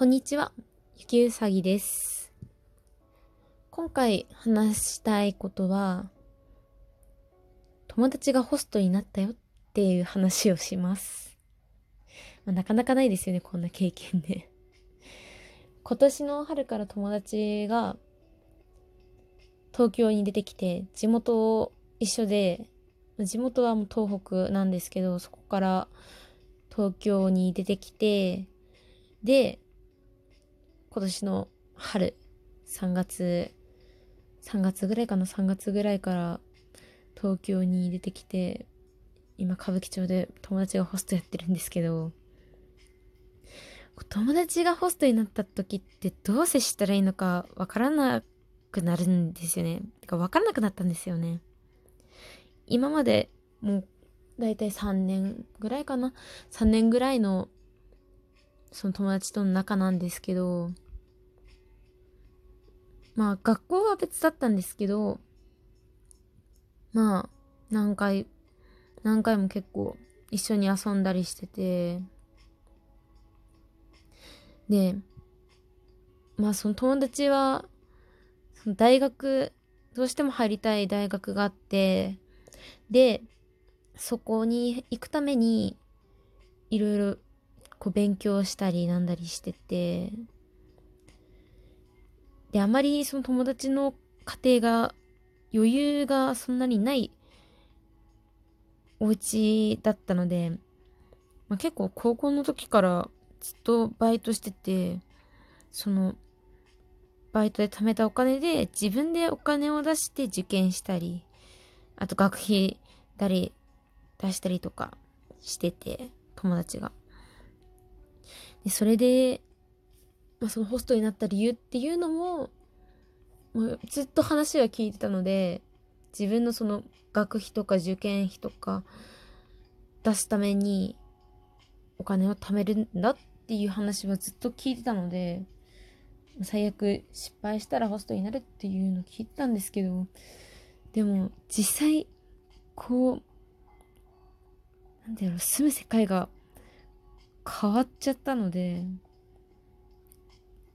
こんにちは、ゆきうさぎです。今回話したいことは、友達がホストになったよっていう話をします。まあなかなかないですよね、こんな経験で。今年の春から友達が東京に出てきて、地元を一緒で、地元はもう東北なんですけど、そこから東京に出てきて、で、今年の春、3月、3月ぐらいかな、3月ぐらいから東京に出てきて、今歌舞伎町で友達がホストやってるんですけど、友達がホストになった時ってどう接したらいいのかわからなくなるんですよね。てかわからなくなったんですよね。今までもうだいたい3年ぐらいかな。3年ぐらいのその友達との仲なんですけど、まあ学校は別だったんですけど、まあ何回、何回も結構一緒に遊んだりしてて、で、まあその友達は、その大学、どうしても入りたい大学があって、で、そこに行くために、いろいろこう勉強したりなんだりしてて、で、あまりその友達の家庭が余裕がそんなにないお家だったので、まあ、結構高校の時からずっとバイトしてて、その、バイトで貯めたお金で自分でお金を出して受験したり、あと学費だり出したりとかしてて、友達が。で、それで、まあ、そのホストになった理由っていうのも、もうずっと話は聞いてたので、自分のその学費とか受験費とか出すためにお金を貯めるんだっていう話はずっと聞いてたので、最悪失敗したらホストになるっていうのを聞いたんですけど、でも実際、こう、なんだろう、住む世界が変わっちゃったので、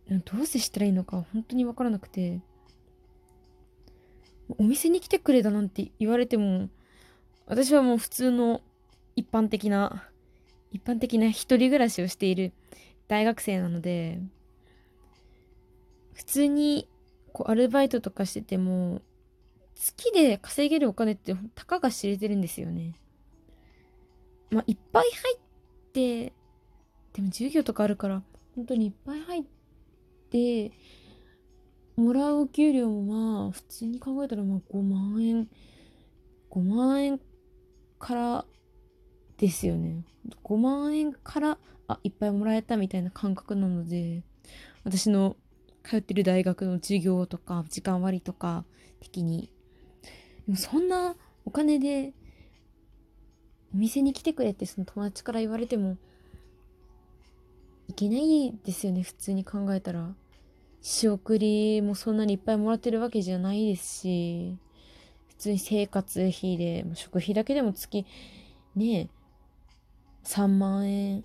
どう接したらいいのか本当にわからなくて、お店に来てくれだなんて言われても、私はもう普通の一般的な、一般的な一人暮らしをしている大学生なので、普通にこうアルバイトとかしてても、月で稼げるお金ってたかが知れてるんですよね。まあ、いっぱい入って、でも授業とかあるから、本当にいっぱい入って、もらうお給料もまあ、普通に考えたらまあ5万円、5万円からですよね。5万円から、あ、いっぱいもらえたみたいな感覚なので、私の通ってる大学の授業とか、時間割とか的に。でもそんなお金で、お店に来てくれってその友達から言われても、けないですよね、普通に考えたら。仕送りもそんなにいっぱいもらってるわけじゃないですし、普通に生活費で、食費だけでも月、ね3万円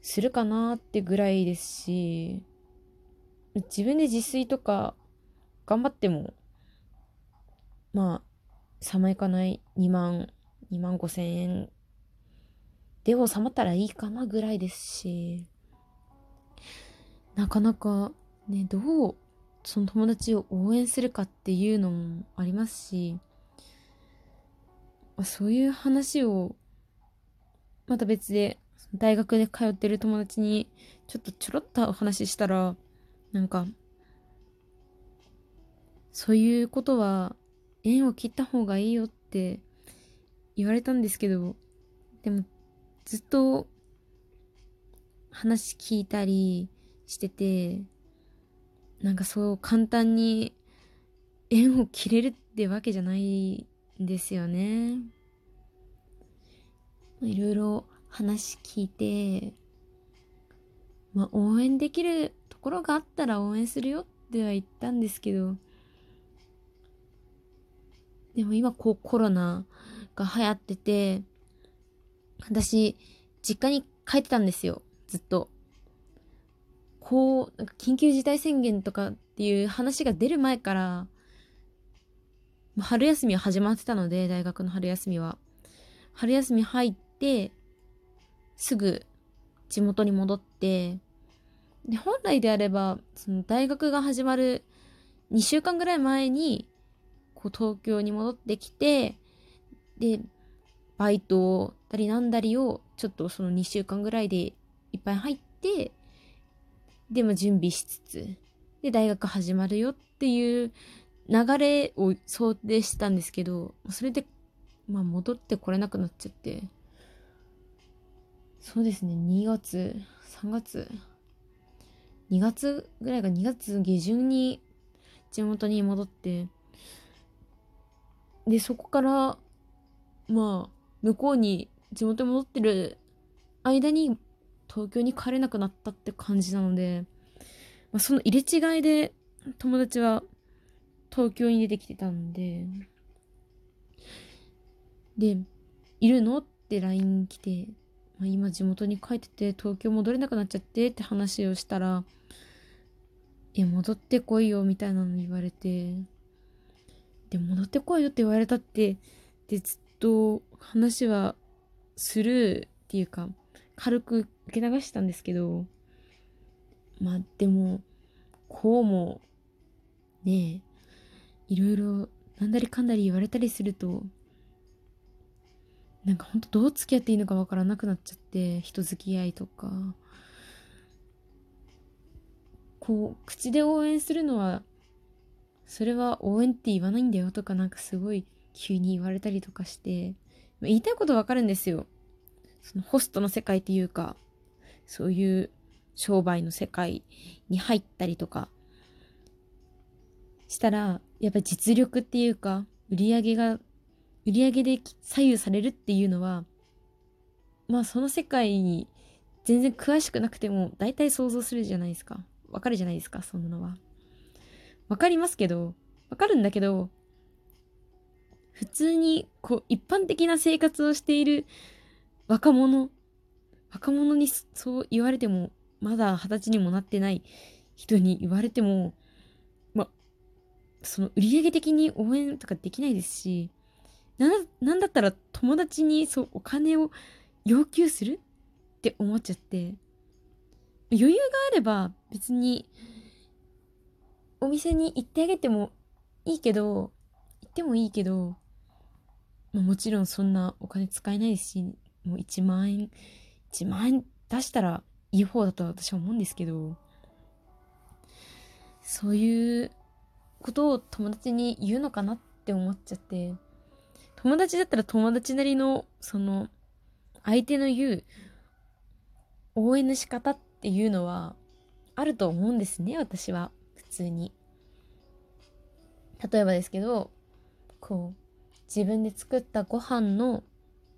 するかなってぐらいですし、自分で自炊とか頑張っても、まあ、3万いかない2万、2万5千円で収まったらいいかなぐらいですし、なかなかね、どうその友達を応援するかっていうのもありますし、そういう話をまた別で大学で通ってる友達にちょっとちょろっとお話ししたら、なんか、そういうことは縁を切った方がいいよって言われたんですけど、でもずっと話聞いたりしてて、なんかそう簡単に縁を切れるってわけじゃないんですよね。いろいろ話聞いて、まあ応援できるところがあったら応援するよっては言ったんですけど、でも今こうコロナが流行ってて、私、実家に帰ってたんですよ、ずっと。こう、なんか緊急事態宣言とかっていう話が出る前から、春休みは始まってたので、大学の春休みは。春休み入って、すぐ地元に戻って、で、本来であれば、その大学が始まる2週間ぐらい前に、こう東京に戻ってきて、で、バイトたりなんだりを、ちょっとその2週間ぐらいでいっぱい入って、でも準備しつつ、で、大学始まるよっていう流れを想定したんですけど、それで、まあ戻ってこれなくなっちゃって、そうですね、2月、3月、2月ぐらいが2月下旬に地元に戻って、で、そこから、まあ、向こうに地元に戻ってる間に東京に帰れなくなったって感じなので、まあ、その入れ違いで友達は東京に出てきてたんで、で、いるのって LINE 来て、まあ、今地元に帰ってて東京戻れなくなっちゃってって話をしたら、いや、戻ってこいよみたいなの言われて、で、戻ってこいよって言われたって、で、ずっと話はするっていうか、軽く受け流したんですけど、まあでも、こうも、ねえ、いろいろなんだりかんだり言われたりすると、なんかほんとどう付き合っていいのかわからなくなっちゃって、人付き合いとか。こう、口で応援するのは、それは応援って言わないんだよとかなんかすごい急に言われたりとかして、言いたいことわかるんですよ。そのホストの世界っていうか、そういう商売の世界に入ったりとかしたら、やっぱ実力っていうか、売り上げが、売り上げで左右されるっていうのは、まあその世界に全然詳しくなくても大体想像するじゃないですか。わかるじゃないですか、そんなのは。わかりますけど、わかるんだけど、普通にこう一般的な生活をしている若者、若者にそう言われても、まだ二十歳にもなってない人に言われても、ま、その売り上げ的に応援とかできないですし、な、なんだったら友達にそうお金を要求するって思っちゃって、余裕があれば別にお店に行ってあげてもいいけど、行ってもいいけど、まあ、もちろんそんなお金使えないし、もう1万円、1万円出したらいい方だと私は思うんですけど、そういうことを友達に言うのかなって思っちゃって、友達だったら友達なりの、その、相手の言う応援の仕方っていうのはあると思うんですね、私は。普通に。例えばですけど、こう、自分で作ったご飯の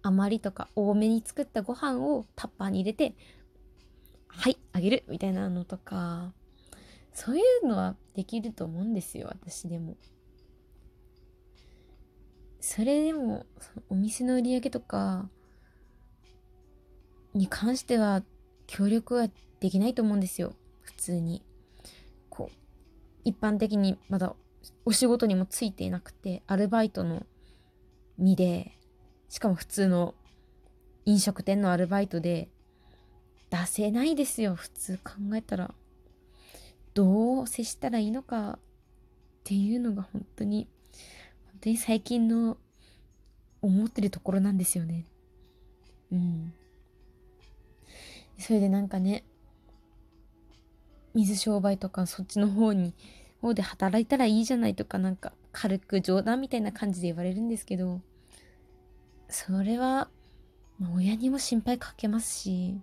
余りとか多めに作ったご飯をタッパーに入れて、はい、あげるみたいなのとか、そういうのはできると思うんですよ、私でも。それでも、お店の売り上げとかに関しては協力はできないと思うんですよ、普通に。こう、一般的にまだお仕事にもついていなくて、アルバイトの身で、しかも普通の飲食店のアルバイトで出せないですよ、普通考えたら。どう接したらいいのかっていうのが本当に、本当に最近の思ってるところなんですよね。うん。それでなんかね、水商売とかそっちの方に、方で働いたらいいじゃないとかなんか軽く冗談みたいな感じで言われるんですけど、それは、まあ、親にも心配かけますし、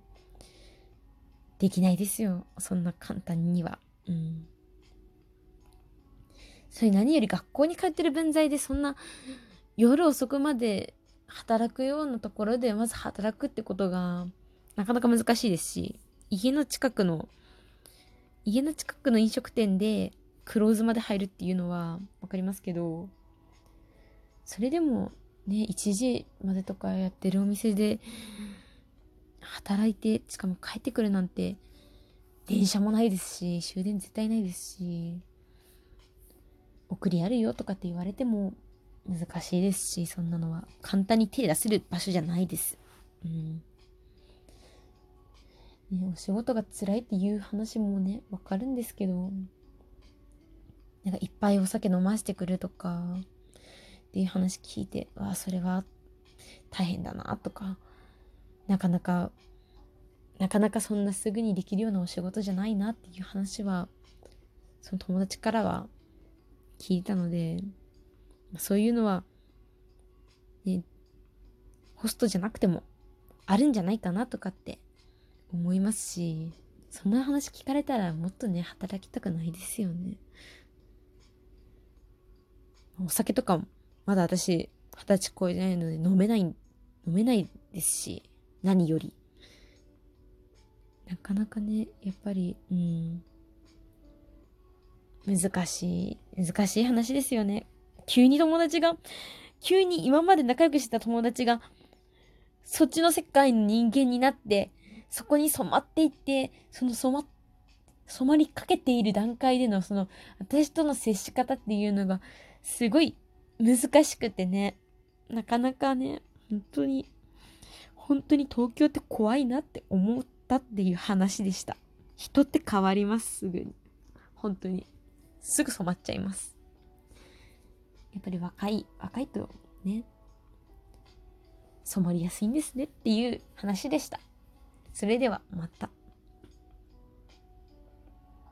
できないですよ。そんな簡単には。うん。それ何より学校に通ってる分際でそんな夜遅くまで働くようなところでまず働くってことがなかなか難しいですし、家の近くの、家の近くの飲食店でクローズまで入るっていうのはわかりますけど、それでもね、1時までとかやってるお店で働いて、しかも帰ってくるなんて、電車もないですし、終電絶対ないですし、送りあるよとかって言われても難しいですし、そんなのは簡単に手出せる場所じゃないです。うん。ね、お仕事が辛いっていう話もね、わかるんですけど、なんかいっぱいお酒飲ませてくるとか、っていう話聞いて、わあ、それは大変だなとか、なかなか、なかなかそんなすぐにできるようなお仕事じゃないなっていう話は、その友達からは聞いたので、そういうのは、ね、ホストじゃなくてもあるんじゃないかなとかって思いますし、そんな話聞かれたらもっとね、働きたくないですよね。お酒とかも、まだ私、二十歳超えないので飲めない、飲めないですし、何より。なかなかね、やっぱり、うん、難しい、難しい話ですよね。急に友達が、急に今まで仲良くしてた友達が、そっちの世界の人間になって、そこに染まっていって、その染ま、染まりかけている段階での、その、私との接し方っていうのが、すごい難しくてね、なかなかね、本当に、本当に東京って怖いなって思ったっていう話でした。人って変わります、すぐに。本当に。すぐ染まっちゃいます。やっぱり若い、若いとね、染まりやすいんですねっていう話でした。それではまた。